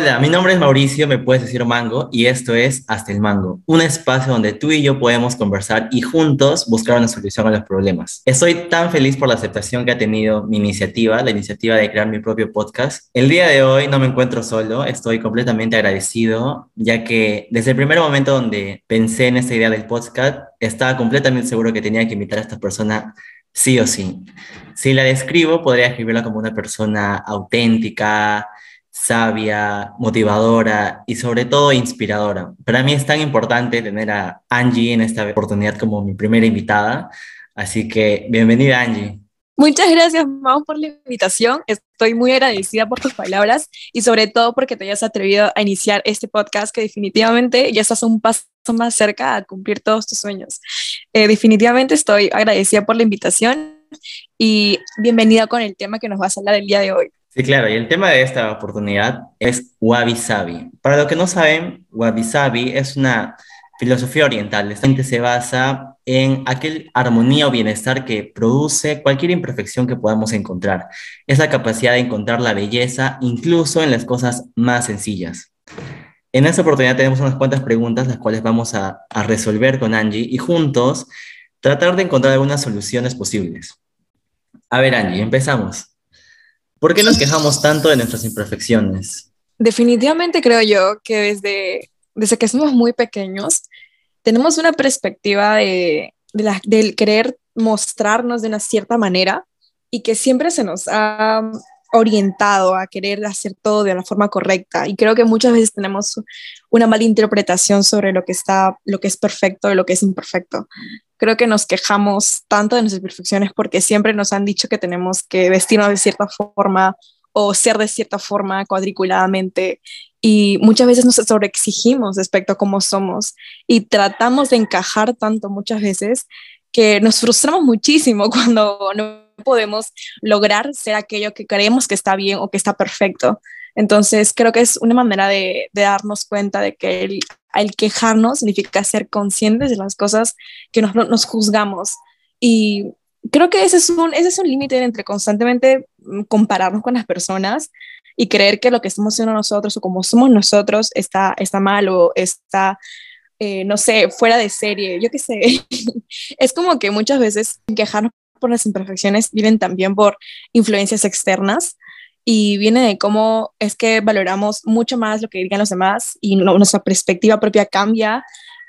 Hola, mi nombre es Mauricio, me puedes decir Mango, y esto es Hasta el Mango, un espacio donde tú y yo podemos conversar y juntos buscar una solución a los problemas. Estoy tan feliz por la aceptación que ha tenido mi iniciativa, la iniciativa de crear mi propio podcast. El día de hoy no me encuentro solo, estoy completamente agradecido, ya que desde el primer momento donde pensé en esta idea del podcast, estaba completamente seguro que tenía que invitar a esta persona sí o sí. Si la describo, podría escribirla como una persona auténtica, sabia, motivadora y sobre todo inspiradora. Para mí es tan importante tener a Angie en esta oportunidad como mi primera invitada, así que bienvenida Angie. Muchas gracias, Mau, por la invitación. Estoy muy agradecida por tus palabras y sobre todo porque te hayas atrevido a iniciar este podcast que definitivamente ya estás un paso más cerca a cumplir todos tus sueños. Eh, definitivamente estoy agradecida por la invitación y bienvenida con el tema que nos vas a hablar el día de hoy. Sí, claro, y el tema de esta oportunidad es Wabi Sabi. Para los que no saben, Wabi Sabi es una filosofía oriental. Esta gente se basa en aquel armonía o bienestar que produce cualquier imperfección que podamos encontrar. Es la capacidad de encontrar la belleza incluso en las cosas más sencillas. En esta oportunidad tenemos unas cuantas preguntas, las cuales vamos a, a resolver con Angie y juntos tratar de encontrar algunas soluciones posibles. A ver, Angie, empezamos. ¿Por qué nos quejamos tanto de nuestras imperfecciones? Definitivamente creo yo que desde, desde que somos muy pequeños tenemos una perspectiva de, de del querer mostrarnos de una cierta manera y que siempre se nos ha orientado a querer hacer todo de la forma correcta y creo que muchas veces tenemos una mala interpretación sobre lo que está lo que es perfecto y lo que es imperfecto creo que nos quejamos tanto de nuestras imperfecciones porque siempre nos han dicho que tenemos que vestirnos de cierta forma o ser de cierta forma cuadriculadamente y muchas veces nos sobreexigimos respecto a cómo somos y tratamos de encajar tanto muchas veces que nos frustramos muchísimo cuando no podemos lograr ser aquello que creemos que está bien o que está perfecto. Entonces, creo que es una manera de, darnos cuenta de que el, quejarnos significa ser conscientes de las cosas que nos, nos juzgamos. Y creo que ese es un, es un límite entre constantemente mm, compararnos con las personas y creer que lo que estamos haciendo nosotros o como somos nosotros está, está mal o está, eh, no sé, fuera de serie, yo qué sé. es como que muchas veces quejarnos por las imperfecciones vienen también por influencias externas y viene de cómo es que valoramos mucho más lo que digan los demás y nuestra perspectiva propia cambia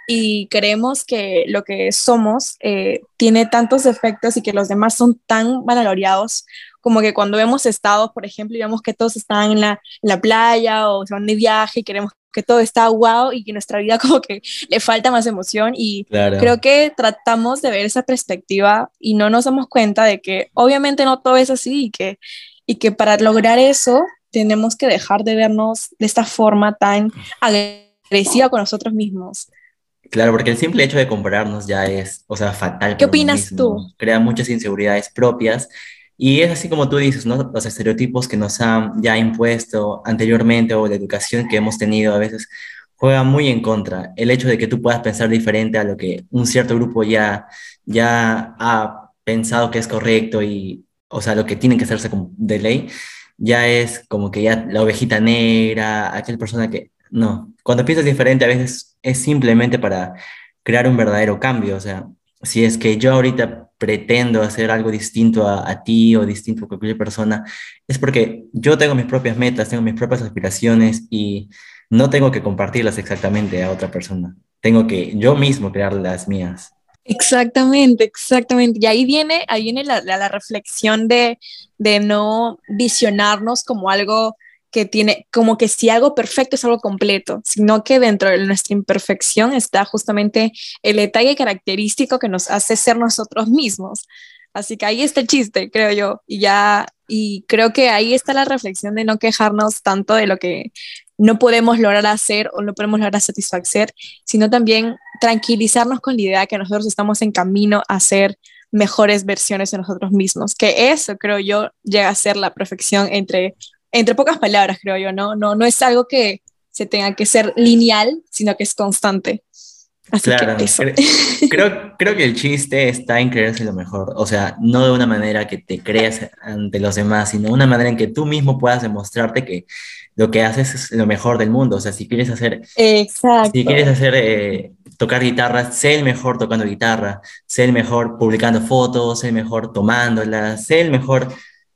y creemos que lo que somos eh, tiene tantos defectos y que los demás son tan valorados como que cuando vemos estados, por ejemplo, y vemos que todos están en la, la playa o se van de viaje y queremos que todo está guau y que nuestra vida como que le falta más emoción y creo que tratamos de ver esa perspectiva y no nos damos cuenta de que obviamente no todo es así y que y que para lograr eso tenemos que dejar de vernos de esta forma tan agresiva con nosotros mismos. Claro, porque el simple hecho de compararnos ya es, o sea, fatal. ¿Qué opinas tú? Crea muchas inseguridades propias y es así como tú dices, ¿no? Los estereotipos que nos han ya impuesto anteriormente o la educación que hemos tenido a veces juega muy en contra. El hecho de que tú puedas pensar diferente a lo que un cierto grupo ya, ya ha pensado que es correcto y o sea, lo que tiene que hacerse de ley, ya es como que ya la ovejita negra, aquella persona que, no, cuando piensas diferente a veces es simplemente para crear un verdadero cambio, o sea, si es que yo ahorita pretendo hacer algo distinto a, a, ti o distinto a cualquier persona, es porque yo tengo mis propias metas, tengo mis propias aspiraciones y no tengo que compartirlas exactamente a otra persona. Tengo que yo mismo crear las mías. Exactamente, exactamente. Y ahí viene, ahí viene la, la, reflexión de, de, no visionarnos como algo que tiene, como que si algo perfecto es algo completo, sino que dentro de nuestra imperfección está justamente el detalle característico que nos hace ser nosotros mismos. Así que ahí está el chiste, creo yo. Y ya, y creo que ahí está la reflexión de no quejarnos tanto de lo que no podemos lograr hacer o no podemos lograr satisfacer, sino también tranquilizarnos con la idea que nosotros estamos en camino a ser mejores versiones de nosotros mismos, que eso creo yo llega a ser la perfección entre, entre pocas palabras, creo yo, ¿no? No, no es algo que se tenga que ser lineal, sino que es constante. Así claro, que eso. creo, creo que el chiste está en creerse lo mejor, o sea, no de una manera que te creas ante los demás, sino una manera en que tú mismo puedas demostrarte que lo que haces es lo mejor del mundo, o sea, si quieres hacer, Exacto. si quieres hacer, eh, tocar guitarra, sé el mejor tocando guitarra, sé el mejor publicando fotos, sé el mejor tomándolas, sé el mejor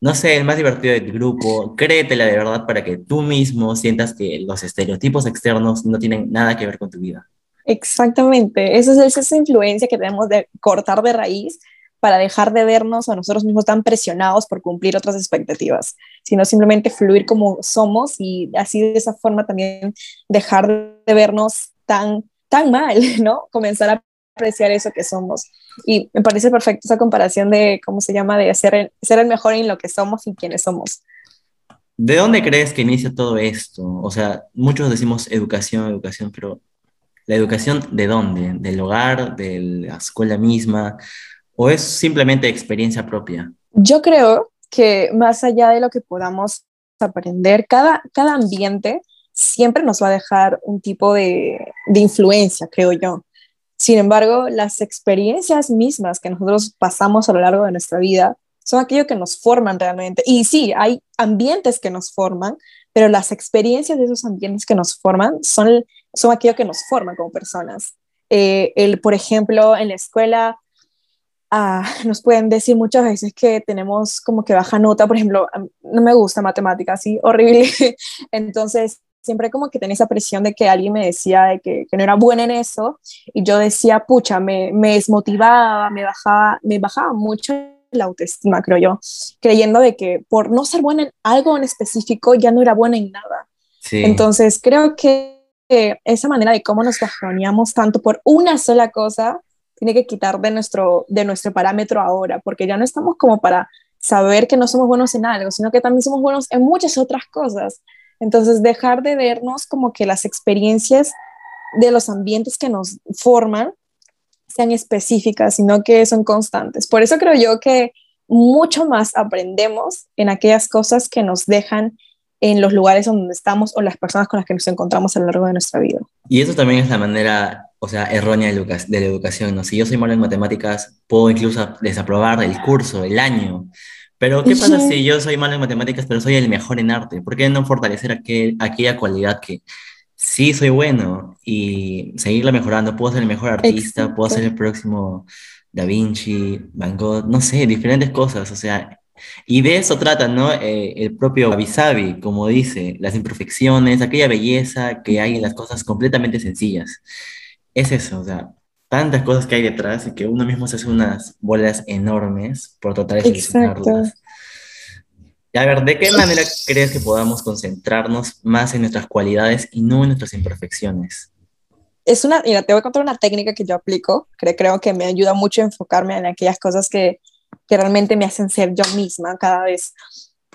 no sé, el más divertido del grupo, créetela de verdad para que tú mismo sientas que los estereotipos externos no tienen nada que ver con tu vida. Exactamente, esa es esa influencia que tenemos de cortar de raíz para dejar de vernos a nosotros mismos tan presionados por cumplir otras expectativas, sino simplemente fluir como somos y así de esa forma también dejar de vernos tan, tan mal, ¿no? Comenzar a apreciar eso que somos. Y me parece perfecta esa comparación de, ¿cómo se llama?, de ser ser el mejor en lo que somos y quienes somos. ¿De dónde crees que inicia todo esto? O sea, muchos decimos educación, educación, pero ¿la educación de dónde? ¿Del hogar, de la escuela misma? ¿O es simplemente experiencia propia? Yo creo que más allá de lo que podamos aprender, cada, cada ambiente siempre nos va a dejar un tipo de, de influencia, creo yo. Sin embargo, las experiencias mismas que nosotros pasamos a lo largo de nuestra vida son aquello que nos forman realmente. Y sí, hay ambientes que nos forman, pero las experiencias de esos ambientes que nos forman son, son aquello que nos forman como personas. Eh, el, por ejemplo, en la escuela ah, nos pueden decir muchas veces que tenemos como que baja nota, por ejemplo, no me gusta matemáticas, sí, horrible. Entonces, siempre como que tenía esa presión de que alguien me decía de que, que, no era buena en eso y yo decía, pucha, me, me desmotivaba, me bajaba, me bajaba mucho la autoestima, creo yo, creyendo de que por no ser buena en algo en específico ya no era buena en nada. Sí. Entonces creo que esa manera de cómo nos bajoneamos tanto por una sola cosa tiene que quitar de nuestro, de nuestro parámetro ahora, porque ya no estamos como para saber que no somos buenos en algo, sino que también somos buenos en muchas otras cosas. Entonces, dejar de vernos como que las experiencias de los ambientes que nos forman sean específicas, sino que son constantes. Por eso creo yo que mucho más aprendemos en aquellas cosas que nos dejan en los lugares donde estamos o las personas con las que nos encontramos a lo largo de nuestra vida. Y eso también es la manera, o sea, errónea de, la educación, ¿no? Si yo soy malo en matemáticas, puedo incluso desaprobar el curso, el año, pero, ¿qué pasa si yo soy malo en matemáticas, pero soy el mejor en arte? ¿Por qué no fortalecer aquel, aquella cualidad que sí soy bueno y seguirla mejorando? Puedo ser el mejor artista, puedo ser el próximo Da Vinci, Van Gogh, no sé, diferentes cosas, o sea, y de eso trata, ¿no? Eh, el propio Abisabi, como dice, las imperfecciones, aquella belleza que hay en las cosas completamente sencillas. Es eso, o sea, tantas cosas que hay detrás y que uno mismo se hace unas bolas enormes por tratar de solucionarlas. Y a ver, ¿de qué manera crees que podamos concentrarnos más en nuestras cualidades y no en nuestras imperfecciones? Es una, mira, te voy a contar una técnica que yo aplico, que creo que me ayuda mucho a enfocarme en aquellas cosas que, que realmente me hacen ser yo misma cada vez.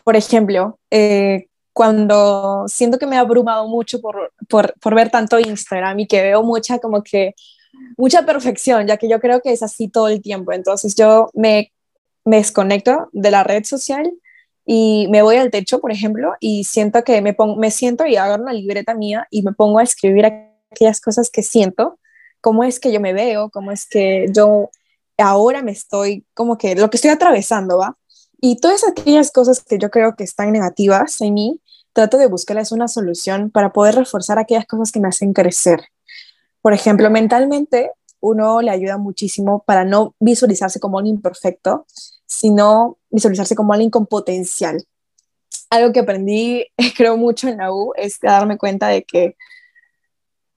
Por ejemplo, eh, cuando siento que me he abrumado mucho por, por, por, ver tanto Instagram y que veo mucha como que mucha perfección, ya que yo creo que es así todo el tiempo. Entonces yo me, me desconecto de la red social y me voy al techo, por ejemplo, y siento que me, pongo, me siento y hago una libreta mía y me pongo a escribir aquellas cosas que siento, cómo es que yo me veo, cómo es que yo ahora me estoy, como que lo que estoy atravesando, ¿va? Y todas aquellas cosas que yo creo que están negativas en mí, trato de buscarles una solución para poder reforzar aquellas cosas que me hacen crecer. Por ejemplo, mentalmente uno le ayuda muchísimo para no visualizarse como un imperfecto, sino visualizarse como alguien con potencial. Algo que aprendí, creo mucho en la U, es darme cuenta de que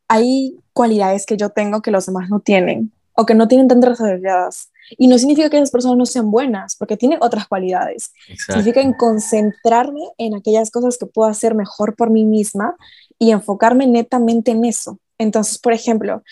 hay cualidades que yo tengo que los demás no tienen o que no tienen tan desarrolladas. Y no significa que esas personas no sean buenas, porque tienen otras cualidades. Significa en concentrarme en aquellas cosas que puedo hacer mejor por mí misma y enfocarme netamente en eso. Entonces, por ejemplo,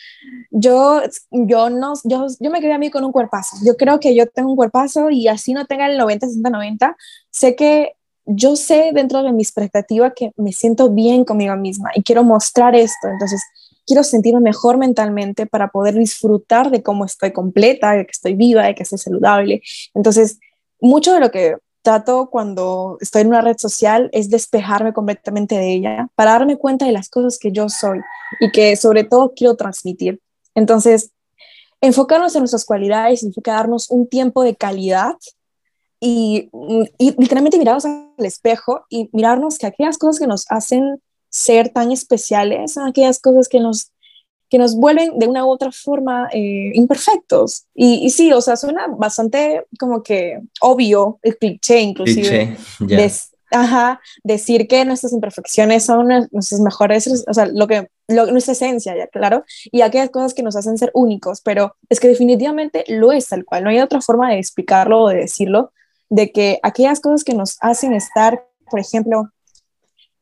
yo, yo, no, yo, yo me quedé a mí con un cuerpazo. Yo creo que yo tengo un cuerpazo y así no tenga el 90, 60, 90. Sé que yo sé dentro de mi expectativa que me siento bien conmigo misma y quiero mostrar esto. Entonces, quiero sentirme mejor mentalmente para poder disfrutar de cómo estoy completa, de que estoy viva, de que estoy saludable. Entonces, mucho de lo que trato cuando estoy en una red social es despejarme completamente de ella para darme cuenta de las cosas que yo soy y que sobre todo quiero transmitir. Entonces, enfocarnos en nuestras cualidades significa darnos un tiempo de calidad y, y literalmente mirarnos al espejo y mirarnos que aquellas cosas que nos hacen ser tan especiales son aquellas cosas que nos que nos vuelven de una u otra forma eh, imperfectos. Y, y, sí, o sea, suena bastante como que obvio, el cliché inclusive. ajá, decir que nuestras imperfecciones son nuestras mejores, o sea, lo que, nuestra esencia, ya claro, y aquellas cosas que nos hacen ser únicos, pero es que definitivamente lo es tal cual, no hay otra forma de explicarlo o de decirlo, de que aquellas cosas que nos hacen estar, por ejemplo,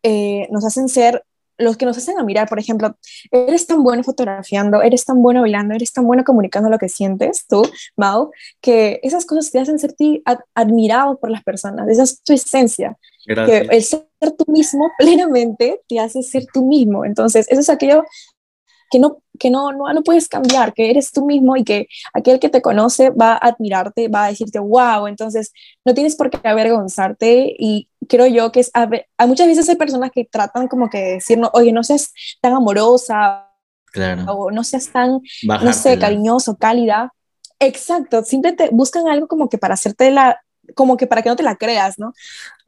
eh, nos hacen ser los que nos hacen a mirar, por ejemplo, eres tan bueno fotografiando, eres tan bueno bailando, eres tan bueno comunicando lo que sientes tú, Mau, que esas cosas te hacen sentir admirado por las personas, esa es tu esencia. Que el ser tú mismo plenamente te hace ser tú mismo. Entonces, eso es aquello que no, que no, no, no puedes cambiar, que eres tú mismo y que aquel que te conoce va a admirarte, va a decirte, wow, entonces no tienes por qué avergonzarte y creo yo que es, hay muchas veces hay personas que tratan como que decirnos, oye, no seas tan amorosa claro. o no seas tan, no sé, cariñoso, cálida. Exacto, siempre te buscan algo como que para hacerte la, como que para que no te la creas, ¿no?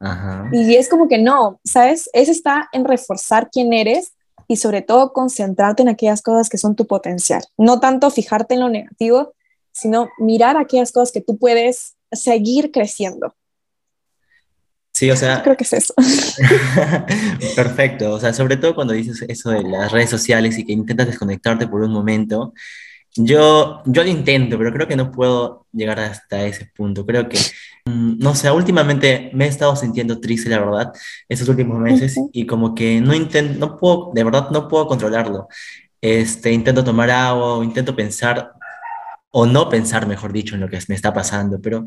Ajá. Y es como que no, ¿sabes? Eso está en reforzar quién eres y sobre todo concentrarte en aquellas cosas que son tu potencial. No tanto fijarte en lo negativo, sino mirar aquellas cosas que tú puedes seguir creciendo. Sí, o sea... creo que es eso. Perfecto, o sea, sobre todo cuando dices eso de las redes sociales y que intentas desconectarte por un momento, yo, yo lo intento, pero creo que no puedo llegar hasta ese punto. Creo que, mm, no sé, últimamente me he estado sintiendo triste, la verdad, estos últimos meses, y como que no intento, no puedo, de verdad no puedo controlarlo. Este, intento tomar agua, intento pensar, o no pensar, mejor dicho, en lo que me está pasando, pero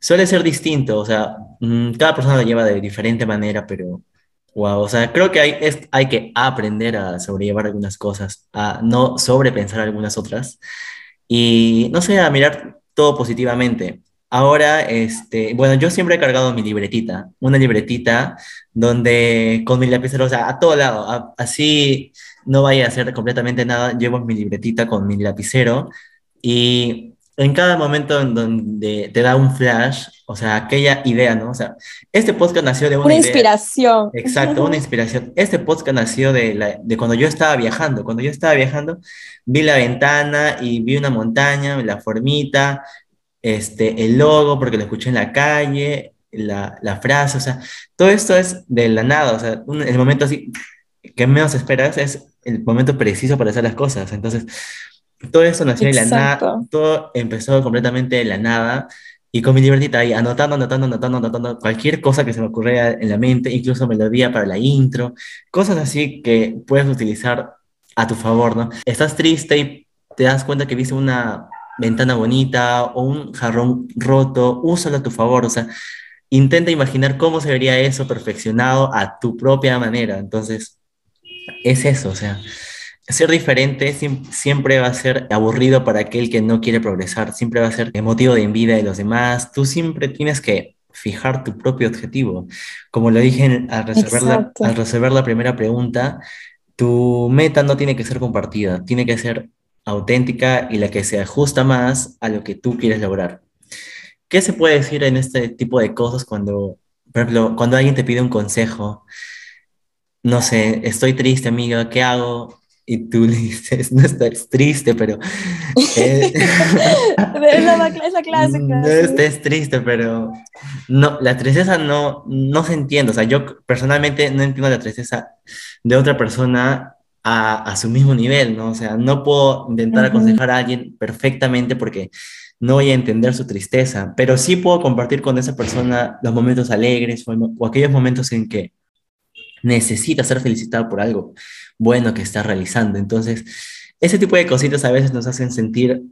suele ser distinto, o sea, mm, cada persona lo lleva de diferente manera, pero Wow, o sea, creo que hay, es, hay que aprender a sobrellevar algunas cosas, a no sobrepensar algunas otras y, no sé, a mirar todo positivamente. Ahora, este, bueno, yo siempre he cargado mi libretita, una libretita donde con mi lapicero, o sea, a todo lado, así no vaya a hacer completamente nada, llevo mi libretita con mi lapicero y en cada momento en donde te da un flash, o sea, aquella idea, ¿no? O sea, este podcast nació de una, una inspiración. Exacto, una inspiración. Este podcast nació de, la, de cuando yo estaba viajando. Cuando yo estaba viajando, vi la ventana y vi una montaña, la formita, este, el logo, porque lo escuché en la calle, la, la frase, o sea, todo esto es de la nada, o sea, el momento así que menos esperas es el momento preciso para hacer las cosas. Entonces, todo eso nació de la nada, todo empezó completamente de la nada. Y con mi libretita ahí, anotando, anotando, anotando, anotando cualquier cosa que se me ocurriera en la mente, incluso melodía para la intro, cosas así que puedes utilizar a tu favor, ¿no? Estás triste y te das cuenta que viste una ventana bonita o un jarrón roto, úsalo a tu favor, o sea, intenta imaginar cómo se vería eso perfeccionado a tu propia manera. Entonces, es eso, o sea, ser diferente siempre va a ser aburrido para aquel que no quiere progresar, siempre va a ser motivo de envidia de los demás. Tú siempre tienes que fijar tu propio objetivo. Como lo dije al resolver, la, al resolver la primera pregunta, tu meta no tiene que ser compartida, tiene que ser auténtica y la que se ajusta más a lo que tú quieres lograr. ¿Qué se puede decir en este tipo de cosas cuando, por ejemplo, cuando alguien te pide un consejo? No sé, estoy triste, amiga, ¿qué hago? Y tú le dices, no estás triste, pero... Eh, es, la, clásica. No estés triste, pero... No, la tristeza no, no se entiende. O sea, yo personalmente no entiendo la tristeza de otra persona a, a su mismo nivel, ¿no? O sea, no puedo intentar aconsejar a alguien perfectamente porque no voy a entender su tristeza, pero sí puedo compartir con esa persona los momentos alegres o aquellos momentos en que necesita ser felicitado por algo bueno que está realizando. Entonces, ese tipo de cositas a veces nos hacen sentir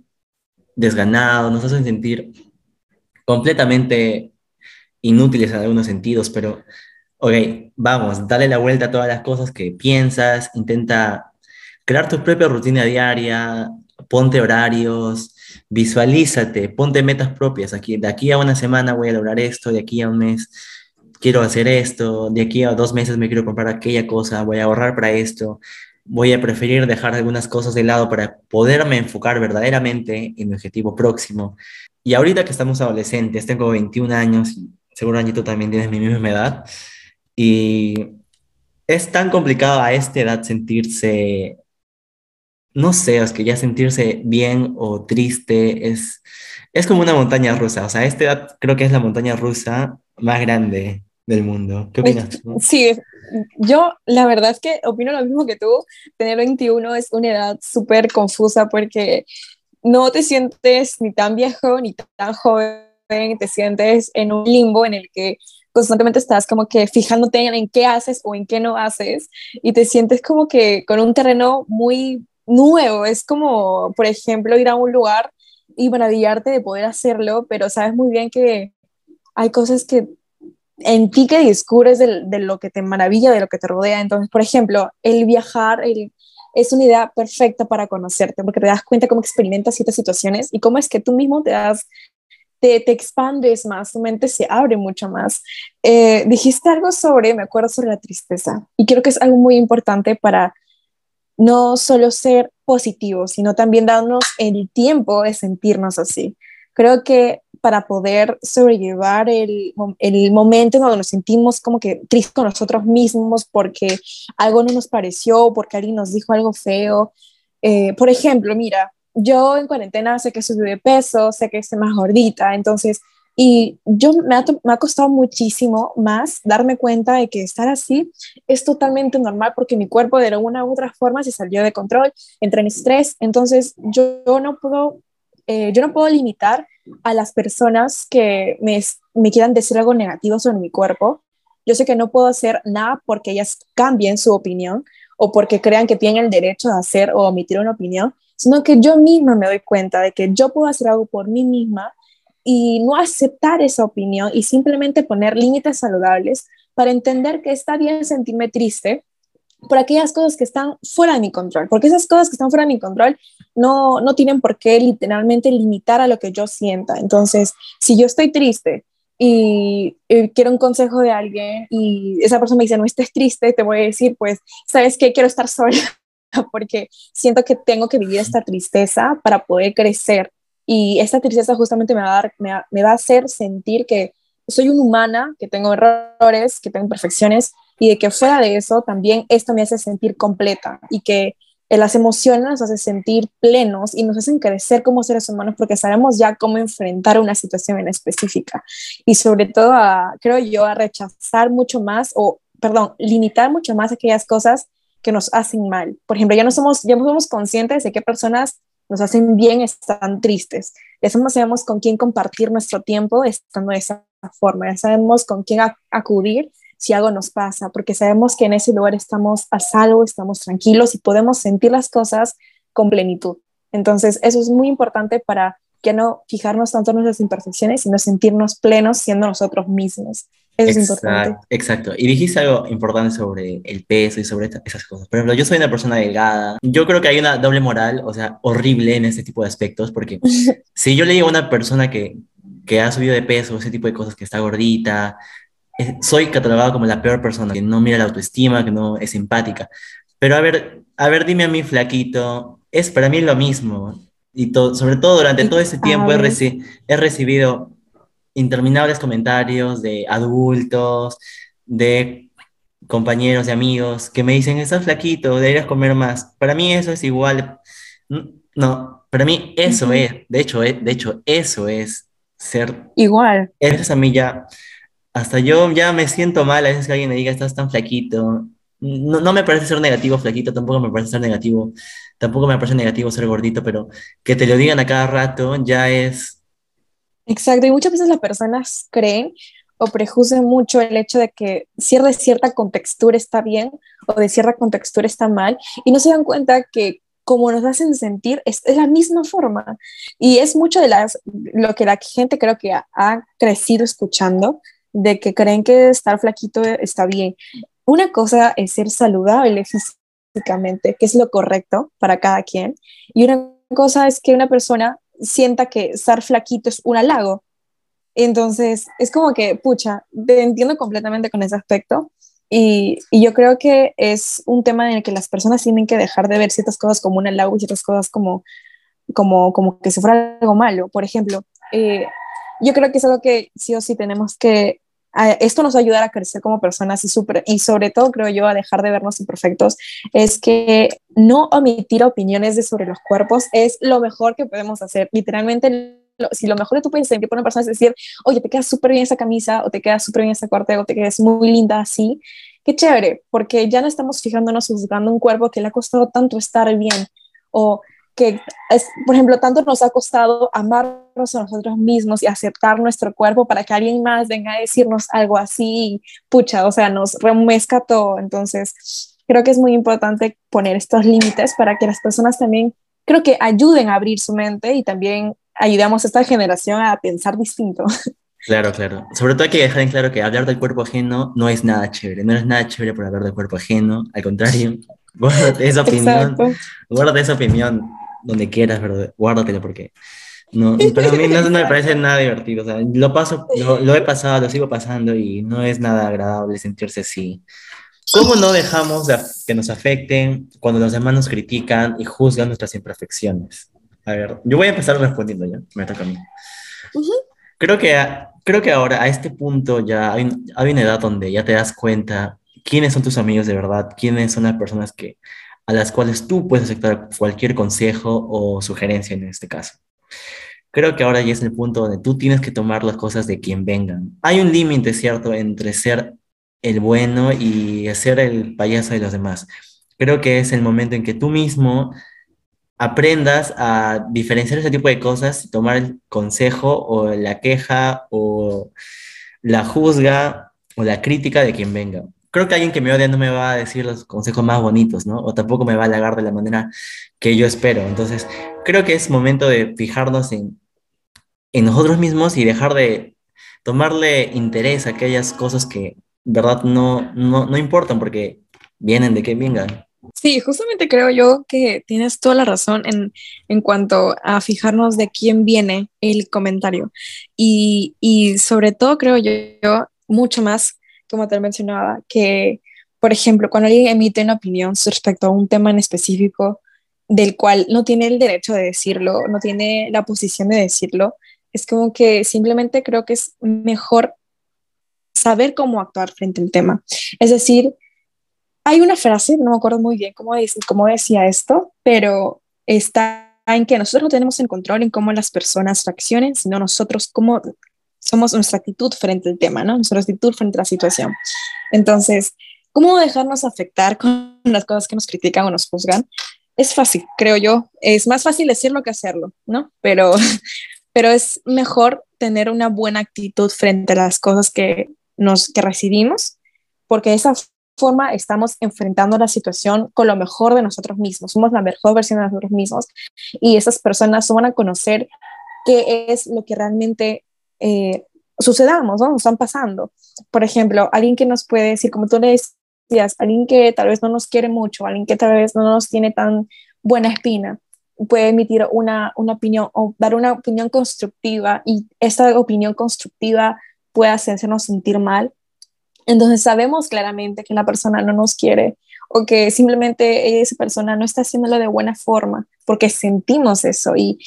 desganados, nos hacen sentir completamente inútiles en algunos sentidos, pero, ok, vamos, dale la vuelta a todas las cosas que piensas, intenta crear tu propia rutina diaria, ponte horarios, visualízate, ponte metas propias. Aquí, de aquí a una semana voy a lograr esto, de aquí a un mes quiero hacer esto, de aquí a dos meses me quiero comprar aquella cosa, voy a ahorrar para esto. voy a preferir dejar algunas cosas de lado para poderme enfocar verdaderamente en mi objetivo próximo. Y ahorita que estamos adolescentes, tengo 21 años, seguro Añito también tienes mi misma edad, y es tan complicado a esta edad sentirse, no sé, es que ya sentirse bien o triste es, es como una montaña rusa, o sea, esta edad creo que es la montaña rusa más grande del mundo. ¿Qué opinas? Sí, yo la verdad es que opino lo mismo que tú. Tener 21 es una edad súper confusa porque no te sientes ni tan viejo ni tan joven, te sientes en un limbo en el que constantemente estás como que fijándote en, qué haces o en qué no haces y te sientes como que con un terreno muy nuevo. Es como, por ejemplo, ir a un lugar y maravillarte de poder hacerlo, pero sabes muy bien que hay cosas que en ti que descubres de, lo que te maravilla, de lo que te rodea. Entonces, por ejemplo, el viajar es una idea perfecta para conocerte, porque te das cuenta cómo experimentas ciertas situaciones y cómo es que tú mismo te das, te, te expandes más, tu mente se abre mucho más. Eh, dijiste algo sobre, me acuerdo sobre la tristeza, y creo que es algo muy importante para no solo ser positivos, sino también darnos el tiempo de sentirnos así. Creo que para poder sobrellevar el, el momento en donde nos sentimos como que tristes con nosotros mismos porque algo no nos pareció, porque alguien nos dijo algo feo. Eh, por ejemplo, mira, yo en cuarentena sé que subí de peso, sé que estoy más gordita, entonces, y yo me ha, me ha costado muchísimo más darme cuenta de que estar así es totalmente normal porque mi cuerpo de alguna u otra forma se salió de control, entré en estrés, entonces yo, yo no puedo, eh, yo no puedo limitar a las personas que me, me quieran decir algo negativo sobre mi cuerpo. Yo sé que no puedo hacer nada porque ellas cambien su opinión o porque crean que tienen el derecho de hacer o omitir una opinión, sino que yo misma me doy cuenta de que yo puedo hacer algo por mí misma y no aceptar esa opinión y simplemente poner límites saludables para entender que está bien sentirme triste, por aquellas cosas que están fuera de mi control, porque esas cosas que están fuera de mi control no, no tienen por qué literalmente limitar a lo que yo sienta. Entonces, si yo estoy triste y, quiero un consejo de alguien y esa persona me dice, no estés triste, te voy a decir, pues, ¿sabes qué? Quiero estar sola porque siento que tengo que vivir esta tristeza para poder crecer. Y esta tristeza justamente me va a, dar, me me va a hacer sentir que soy una humana, que tengo errores, que tengo imperfecciones, y de que fuera de eso también esto me hace sentir completa y que las emociones nos hace sentir plenos y nos hacen crecer como seres humanos porque sabemos ya cómo enfrentar una situación en específica y sobre todo creo yo, a rechazar mucho más o, perdón, limitar mucho más aquellas cosas que nos hacen mal. Por ejemplo, ya no somos, ya no somos conscientes de qué personas nos hacen bien, están tristes. Ya sabemos con quién compartir nuestro tiempo estando de esa forma, ya sabemos con quién acudir si algo nos pasa, porque sabemos que en ese lugar estamos a salvo, estamos tranquilos y podemos sentir las cosas con plenitud. Entonces, eso es muy importante para que no fijarnos tanto en nuestras imperfecciones, sino sentirnos plenos siendo nosotros mismos. Eso es importante. Exacto. Y dijiste algo importante sobre el peso y sobre esas cosas. Por ejemplo, yo soy una persona delgada. Yo creo que hay una doble moral, o sea, horrible en este tipo de aspectos, porque si yo le digo a una persona que, que ha subido de peso, ese tipo de cosas, que está gordita, soy catalogado como la peor persona, que no mira la autoestima, que no es empática. Pero a ver, a ver, dime a mí, flaquito, es para mí lo mismo. Y sobre todo durante todo ese tiempo he, he recibido interminables comentarios de adultos, de compañeros, de amigos, que me dicen, estás flaquito, deberías comer más. Para mí eso es igual. No, para mí eso es, de hecho, de hecho, eso es ser... Igual. Eso a mí ya hasta yo ya me siento mal a veces que alguien me diga, estás tan flaquito. No, no, me parece ser negativo flaquito, tampoco me parece ser negativo, tampoco me parece negativo ser gordito, pero que te lo digan a cada rato ya es... Exacto, y muchas veces las personas creen o prejuzgan mucho el hecho de que cierta, cierta contextura está bien o de cierta contextura está mal y no se dan cuenta que como nos hacen sentir es, es la misma forma y es mucho de las, lo que la gente creo que ha, ha crecido escuchando de que creen que estar flaquito está bien. Una cosa es ser saludable físicamente, que es lo correcto para cada quien, y una cosa es que una persona sienta que estar flaquito es un halago. Entonces, es como que, pucha, te entiendo completamente con ese aspecto, Y, y, yo creo que es un tema en el que las personas tienen que dejar de ver ciertas cosas como un halago y ciertas cosas como, como, como que se fuera algo malo. Por ejemplo, eh, yo creo que es algo que sí o sí tenemos que esto nos va a ayudar a crecer como personas y, super, y sobre todo creo yo a dejar de vernos imperfectos, es que no omitir opiniones de sobre los cuerpos es lo mejor que podemos hacer. Literalmente, si lo mejor que tú puedes sentir por una persona es decir, oye, te queda súper bien esa camisa o te queda súper bien esa corte o te quedas muy linda así, qué chévere, porque ya no estamos fijándonos juzgando un cuerpo que le ha costado tanto estar bien o que, es, por ejemplo, tanto nos ha costado amarnos a nosotros mismos y aceptar nuestro cuerpo para que alguien más venga a decirnos algo así, pucha, o sea, nos remezca todo. Entonces, creo que es muy importante poner estos límites para que las personas también, creo que ayuden a abrir su mente y también ayudamos a esta generación a pensar distinto. Claro, claro. Sobre todo hay que dejar en claro que hablar del cuerpo ajeno no es nada chévere. No es nada chévere por hablar del cuerpo ajeno. Al contrario, guárdate esa opinión. Guárdate esa opinión donde quieras, pero guárdatelo porque no, pero a mí no, me parece nada divertido. O sea, lo paso, lo, he pasado, lo sigo pasando y no es nada agradable sentirse así. ¿Cómo no dejamos que nos afecten cuando los demás nos critican y juzgan nuestras imperfecciones? A ver, yo voy a empezar respondiendo ya, me toca a mí. Creo que, creo que ahora, a este punto, ya hay, hay una edad donde ya te das cuenta quiénes son tus amigos de verdad, quiénes son las personas que a las cuales tú puedes aceptar cualquier consejo o sugerencia en este caso. Creo que ahora ya es el punto donde tú tienes que tomar las cosas de quien vengan. Hay un límite, ¿cierto?, entre ser el bueno y ser el payaso de los demás. Creo que es el momento en que tú mismo aprendas a diferenciar ese tipo de cosas, tomar el consejo o la queja o la juzga o la crítica de quien venga creo que alguien que me odia no me va a decir los consejos más bonitos, ¿no? O tampoco me va a halagar de la manera que yo espero. Entonces, creo que es momento de fijarnos en, nosotros mismos y dejar de tomarle interés a aquellas cosas que, verdad, no, no, no importan porque vienen de que vengan. Sí, justamente creo yo que tienes toda la razón en, en cuanto a fijarnos de quién viene el comentario. Y, y sobre todo creo yo mucho más como te mencionaba, que, por ejemplo, cuando alguien emite una opinión respecto a un tema en específico del cual no tiene el derecho de decirlo, no tiene la posición de decirlo, es como que simplemente creo que es mejor saber cómo actuar frente al tema. Es decir, hay una frase, no me acuerdo muy bien cómo, cómo decía esto, pero está en que nosotros no tenemos el control en cómo las personas reaccionen, sino nosotros cómo somos nuestra actitud frente al tema, ¿no? Nuestra actitud frente a la situación. Entonces, ¿cómo dejarnos afectar con las cosas que nos critican o nos juzgan? Es fácil, creo yo. Es más fácil decirlo que hacerlo, ¿no? Pero, pero es mejor tener una buena actitud frente a las cosas que, nos, que recibimos, porque de esa forma estamos enfrentando la situación con lo mejor de nosotros mismos. Somos la mejor versión de nosotros mismos y esas personas van a conocer qué es lo que realmente eh, sucedamos, ¿no? Nos están pasando. Por ejemplo, alguien que nos puede decir, como tú le decías, alguien que tal vez no nos quiere mucho, alguien que tal vez no nos tiene tan buena espina, puede emitir una, una opinión o dar una opinión constructiva y esta opinión constructiva puede hacernos sentir mal. Entonces sabemos claramente que la persona no nos quiere o que simplemente esa persona no está haciéndolo de buena forma porque sentimos eso y,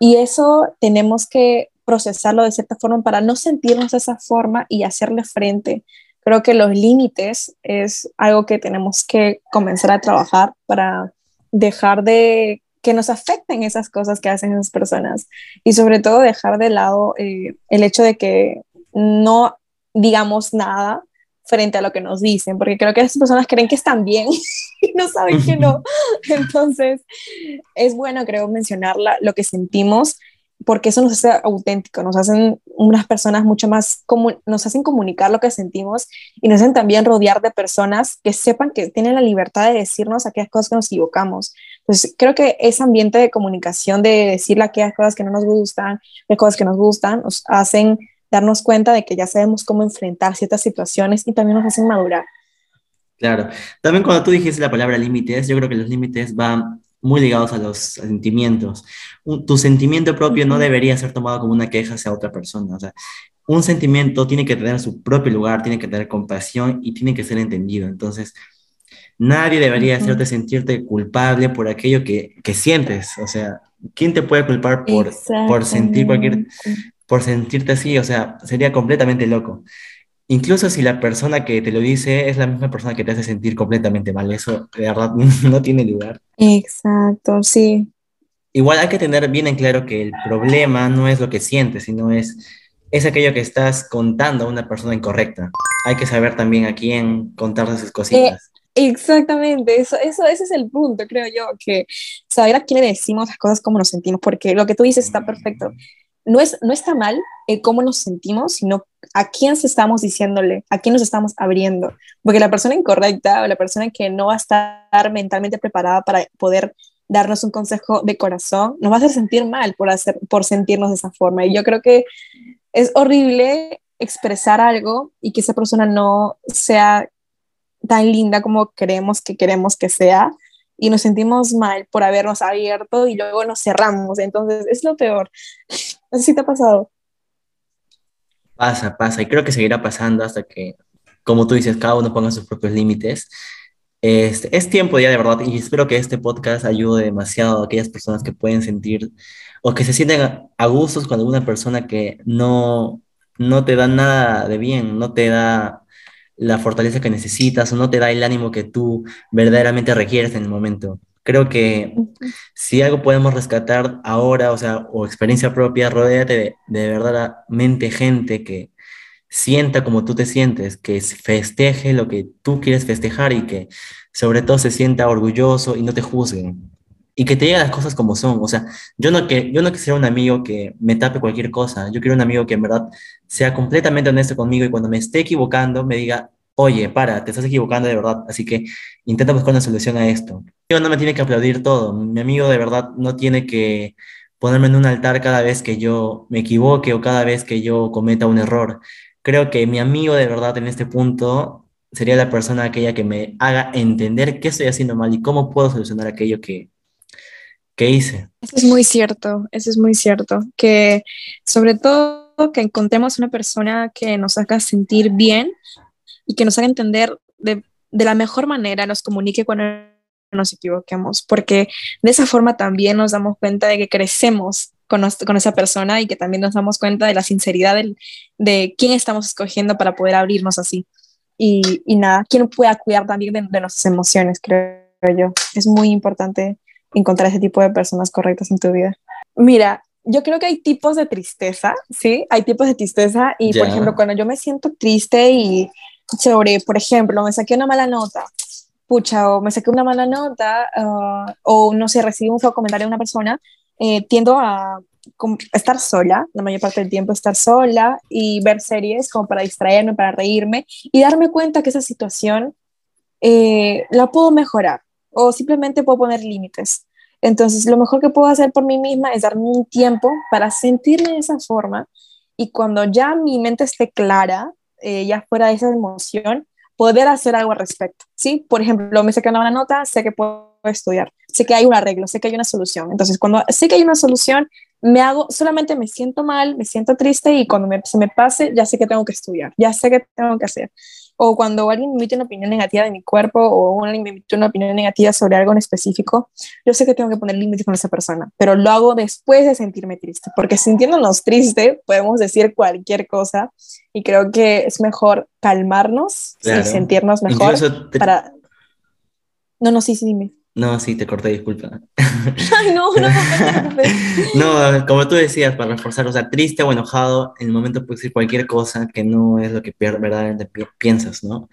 y eso tenemos que procesarlo de cierta forma para no sentirnos de esa forma y hacerle frente. Creo que los límites es algo que tenemos que comenzar a trabajar para dejar de que nos afecten esas cosas que hacen esas personas y sobre todo dejar de lado eh, el hecho de que no digamos nada frente a lo que nos dicen, porque creo que esas personas creen que están bien y no saben que no. Entonces, es bueno, creo, mencionar lo que sentimos porque eso nos hace auténtico, nos hacen unas personas mucho más, nos hacen comunicar lo que sentimos y nos hacen también rodear de personas que sepan que tienen la libertad de decirnos aquellas cosas que nos equivocamos. Entonces, creo que ese ambiente de comunicación, de decirle aquellas cosas que no nos gustan, de cosas que nos gustan, nos hacen darnos cuenta de que ya sabemos cómo enfrentar ciertas situaciones y también nos hacen madurar. Claro, también cuando tú dijiste la palabra límites, yo creo que los límites van muy ligados a los sentimientos. tu sentimiento propio no debería ser tomado como una queja hacia otra persona. O sea, un sentimiento tiene que tener su propio lugar, tiene que tener compasión y tiene que ser entendido. Entonces, nadie debería hacerte sentirte culpable por aquello que, que, sientes. O sea, ¿quién te puede culpar por, por sentir cualquier, por sentirte así? O sea, sería completamente loco. Incluso si la persona que te lo dice es la misma persona que te hace sentir completamente mal, eso de verdad no tiene lugar. Exacto, sí. Igual hay que tener bien en claro que el problema no es lo que sientes, sino es es aquello que estás contando a una persona incorrecta. Hay que saber también a quién contar esas cositas. Eh, exactamente, eso, eso, ese es el punto, creo yo, que saber a quién le decimos las cosas, cómo nos sentimos, porque lo que tú dices está perfecto. No, es, no está mal cómo nos sentimos, sino a quién se estamos diciéndole, a quién nos estamos abriendo. Porque la persona incorrecta o la persona que no va a estar mentalmente preparada para poder darnos un consejo de corazón, nos va a hacer sentir mal por, hacer, por sentirnos de esa forma. Y yo creo que es horrible expresar algo y que esa persona no sea tan linda como creemos que queremos que sea y nos sentimos mal por habernos abierto y luego nos cerramos. Entonces, es lo peor. No sé si te ha pasado. Pasa, pasa, y creo que seguirá pasando hasta que, como tú dices, cada uno ponga sus propios límites. Este, es tiempo ya de verdad, y espero que este podcast ayude demasiado a aquellas personas que pueden sentir o que se sienten a gustos cuando una persona que no, no te da nada de bien, no te da la fortaleza que necesitas o no te da el ánimo que tú verdaderamente requieres en el momento. Creo que si algo podemos rescatar ahora, o sea, o experiencia propia, rodéate de, de verdaderamente gente que sienta como tú te sientes, que festeje lo que tú quieres festejar y que sobre todo se sienta orgulloso y no te juzguen y que te digan las cosas como son. O sea, yo no, que, yo no quisiera un amigo que me tape cualquier cosa. Yo quiero un amigo que en verdad sea completamente honesto conmigo y cuando me esté equivocando me diga, oye, para, te estás equivocando de verdad. Así que intenta buscar una solución a esto. Yo no me tiene que aplaudir todo. Mi amigo de verdad no tiene que ponerme en un altar cada vez que yo me equivoque o cada vez que yo cometa un error. Creo que mi amigo de verdad en este punto sería la persona aquella que me haga entender qué estoy haciendo mal y cómo puedo solucionar aquello que, ¿Qué hice? Eso es muy cierto, eso es muy cierto, que sobre todo que encontremos una persona que nos haga sentir bien y que nos haga entender de, de la mejor manera, nos comunique cuando nos equivoquemos, porque de esa forma también nos damos cuenta de que crecemos con, con esa persona y que también nos damos cuenta de la sinceridad del, de quién estamos escogiendo para poder abrirnos así. Y, y nada, quién pueda cuidar también de, de nuestras emociones, creo yo. Es muy importante encontrar ese tipo de personas correctas en tu vida? Mira, yo creo que hay tipos de tristeza, ¿sí? Hay tipos de tristeza y, por ejemplo, cuando yo me siento triste y sobre, por ejemplo, me saqué una mala nota, pucha, o me saqué una mala nota, uh, o no sé, recibí un feo comentario de una persona, eh, tiendo a estar sola, la mayor parte del tiempo estar sola y ver series como para distraerme, para reírme y darme cuenta que esa situación eh, la puedo mejorar, o simplemente puedo poner límites. Entonces, lo mejor que puedo hacer por mí misma es darme un tiempo para sentirme de esa forma y cuando ya mi mente esté clara, eh, ya fuera de esa emoción, poder hacer algo al respecto. ¿sí? Por ejemplo, me saqué una buena nota, sé que puedo estudiar, sé que hay un arreglo, sé que hay una solución. Entonces, cuando sé que hay una solución, me hago, solamente me siento mal, me siento triste y cuando se me pase, ya sé que tengo que estudiar, ya sé que tengo que hacer o cuando alguien me emite una opinión negativa de mi cuerpo o alguien me emite una opinión negativa sobre algo en específico, yo sé que tengo que poner límites con esa persona, pero lo hago después de sentirme triste, porque sintiéndonos triste podemos decir cualquier cosa y creo que es mejor calmarnos y sentirnos mejor para... No, no, sí, sí, dime. No, sí, te corté, disculpa. Ay, no, no, no, como tú decías, para reforzar, o sea, triste o enojado, en el momento puede decir cualquier cosa que no es lo que verdaderamente piensas, ¿no?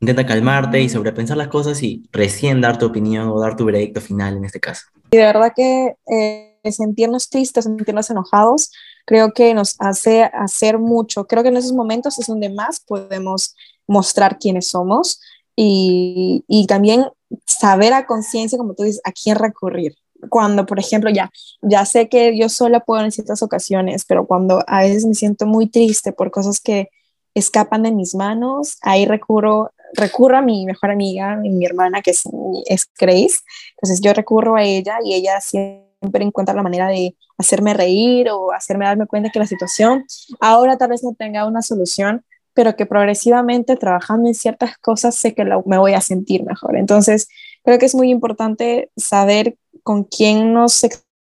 Intenta calmarte y sobrepensar las cosas y recién dar tu opinión o dar tu veredicto final en este caso. Y de verdad que eh, sentirnos tristes, sentirnos enojados, creo que nos hace hacer mucho. Creo que en esos momentos es donde más podemos mostrar quiénes somos y, y también saber a conciencia, como tú dices, a quién recurrir. Cuando, por ejemplo, ya, ya sé que yo sola puedo en ciertas ocasiones, pero cuando a veces me siento muy triste por cosas que escapan de mis manos, ahí recurro, recurro a mi mejor amiga, mi hermana, que es, es Grace. Entonces yo recurro a ella y ella siempre encuentra la manera de hacerme reír o hacerme darme cuenta que la situación ahora tal vez no tenga una solución, pero que progresivamente trabajando en ciertas cosas sé que me voy a sentir mejor. Entonces, creo que es muy importante saber con quién nos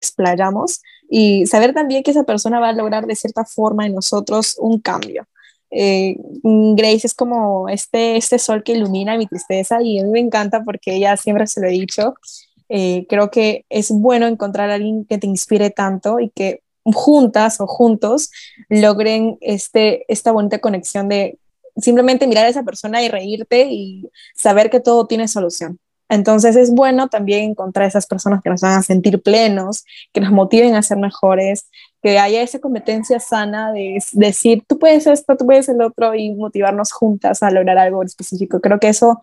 explayamos y saber también que esa persona va a lograr de cierta forma en nosotros un cambio. Eh, Grace es como este, este sol que ilumina mi tristeza y me encanta porque ella siempre se lo he dicho. Eh, creo que es bueno encontrar a alguien que te inspire tanto y que juntas o juntos logren este, esta bonita conexión de simplemente mirar a esa persona y reírte y saber que todo tiene solución. Entonces es bueno también encontrar esas personas que nos a sentir plenos, que nos motiven a ser mejores, que haya esa competencia sana de decir, tú puedes esto, tú puedes el otro y motivarnos juntas a lograr algo específico. Creo que eso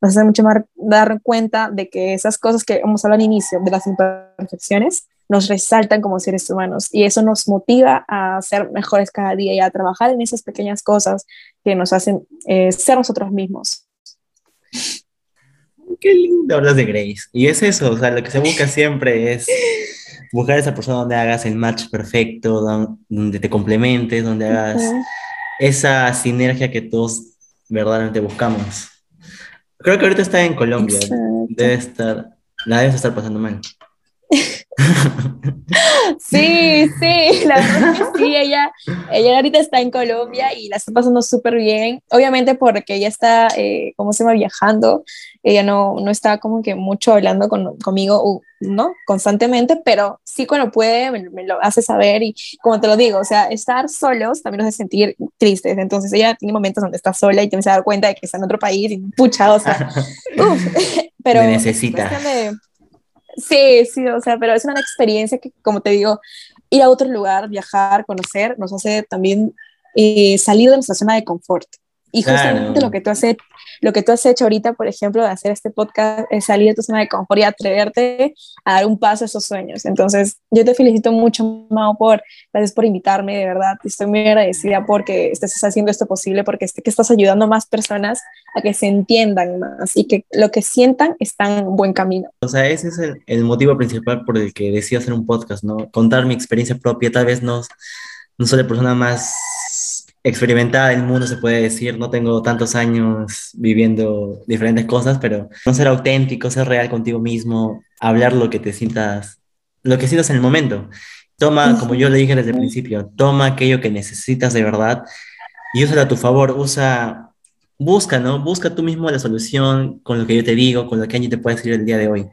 nos hace mucho más dar cuenta de que esas cosas que hemos hablado al inicio, de las imperfecciones, nos resaltan como seres humanos y eso nos motiva a ser mejores cada día y a trabajar en esas pequeñas cosas que nos hacen eh, ser nosotros mismos qué lindo hablas de Grace. Y es eso, o sea, lo que se busca siempre es buscar esa persona donde hagas el match perfecto, donde te complementes, donde hagas esa sinergia que todos verdaderamente buscamos. Creo que ahorita está en Colombia, debe estar, la debes estar pasando mal. Sí, sí, la verdad es que sí, ella, ella ahorita está en Colombia y la está pasando súper bien, obviamente porque ella está, eh, ¿cómo se llama?, viajando, ella no, no está como que mucho hablando con, conmigo, ¿no?, constantemente, pero sí cuando puede me, lo hace saber y como te lo digo, o sea, estar solos también nos hace sentir tristes, entonces ella tiene momentos donde está sola y tiene que dar cuenta de que está en otro país y pucha, o sea, pero... necesita. Sí, sí, o sea, pero es una experiencia que, como te digo, ir a otro lugar, viajar, conocer, nos hace también eh, salir de nuestra zona de confort. Y justamente lo, que tú has, lo que tú has hecho ahorita, por ejemplo, de hacer este podcast, es salir de tu zona de confort y atreverte a dar un paso a esos sueños. Entonces, yo te felicito mucho, Mao, por, gracias por invitarme, de verdad. Estoy muy agradecida porque estés haciendo esto posible, porque que estás ayudando a más personas a que se entiendan más y que lo que sientan está en buen camino. O sea, ese es el, el motivo principal por el que decidí hacer un podcast, ¿no? Contar mi experiencia propia, tal vez no, no soy la persona más experimentada del mundo, se puede decir. No tengo tantos años viviendo diferentes cosas, pero no ser auténtico, ser real contigo mismo, hablar lo que te sientas, lo que sientas en el momento. Toma, como yo le dije desde el principio, toma aquello que necesitas de verdad y úsalo a tu favor. Usa, busca, ¿no? Busca tú mismo la solución con lo que yo te digo, con lo que Angie te puede decir el día de hoy.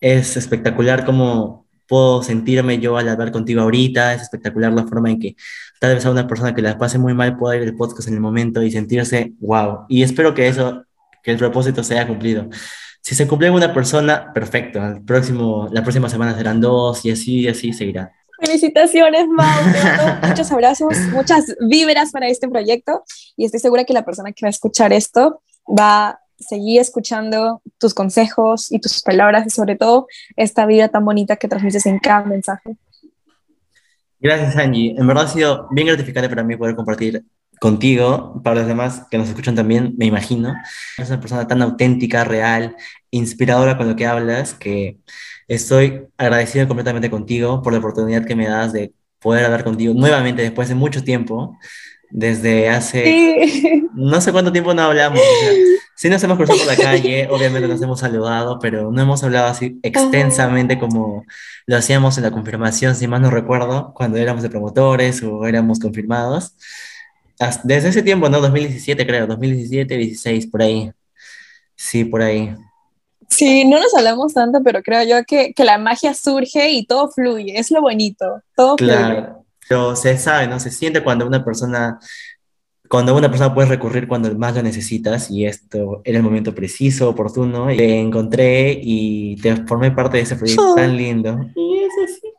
Es espectacular como puedo sentirme yo al hablar contigo ahorita, es espectacular la forma en que tal vez a una persona que la pase muy mal pueda ir el podcast en el momento y sentirse wow. Y espero que eso, que el propósito se haya cumplido. Si se cumple una persona, perfecto. El próximo, la próxima semana serán dos y así y así seguirá. Felicitaciones, Mau. muchos abrazos, muchas víveras para este proyecto y estoy segura que la persona que va a escuchar esto va seguí escuchando tus consejos y tus palabras y sobre todo esta vida tan bonita que transmites en cada mensaje. Gracias, Angie. En verdad ha sido bien gratificante para mí poder compartir contigo, para los demás que nos escuchan también, me imagino. Eres una persona tan auténtica, real, inspiradora con lo que hablas, que estoy agradecido completamente contigo por la oportunidad que me das de poder hablar contigo nuevamente después de mucho tiempo, desde hace... No sé cuánto tiempo no hablamos. Sí nos hemos cruzado por la calle, obviamente nos hemos saludado, pero no hemos hablado así extensamente como lo hacíamos en la confirmación, si mal no recuerdo, cuando éramos de promotores o éramos confirmados. Desde ese tiempo, ¿no? 2017 creo, 2017, 16, por ahí. Sí, por ahí. Sí, no nos hablamos tanto, pero creo yo que, que la magia surge y todo fluye, es lo bonito, todo claro. Pero se sabe, ¿no? Se siente cuando una persona cuando una persona puede recurrir cuando más lo necesitas y esto era el momento preciso, oportuno, y te encontré y te formé parte de ese proyecto tan lindo. Y es así.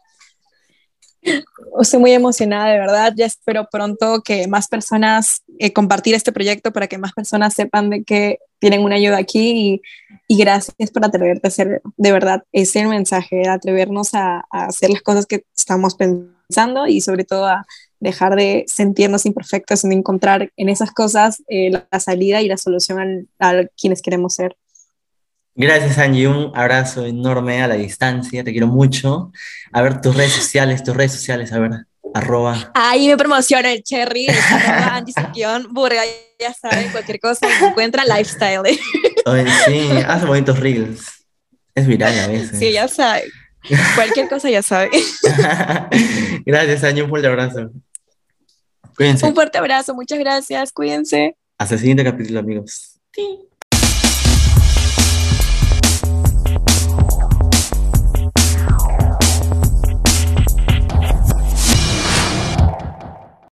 Estoy muy emocionada, de verdad. Ya espero pronto que más personas eh, compartir este proyecto para que más personas sepan de que tienen una ayuda aquí y, y gracias por atreverte a hacer de verdad ese mensaje, atrevernos a, a hacer las cosas que estamos pensando y sobre todo a dejar de sentirnos imperfectos, en encontrar en esas cosas eh, la, salida y la solución a, quienes queremos ser. Gracias, Angie. Un abrazo enorme a la distancia. Te quiero mucho. A ver tus redes sociales, tus redes sociales, a ver, arroba. Ahí me promociona el cherry, Angie Burga, ya saben, cualquier cosa encuentra lifestyle. Oye, sí, hace bonitos reels. Es viral a veces. Sí, ya saben. Cualquier cosa ya saben. gracias, Angie. Un fuerte abrazo. Cuídense. Un fuerte abrazo, muchas gracias. Cuídense. Hasta el siguiente capítulo, amigos. Sí.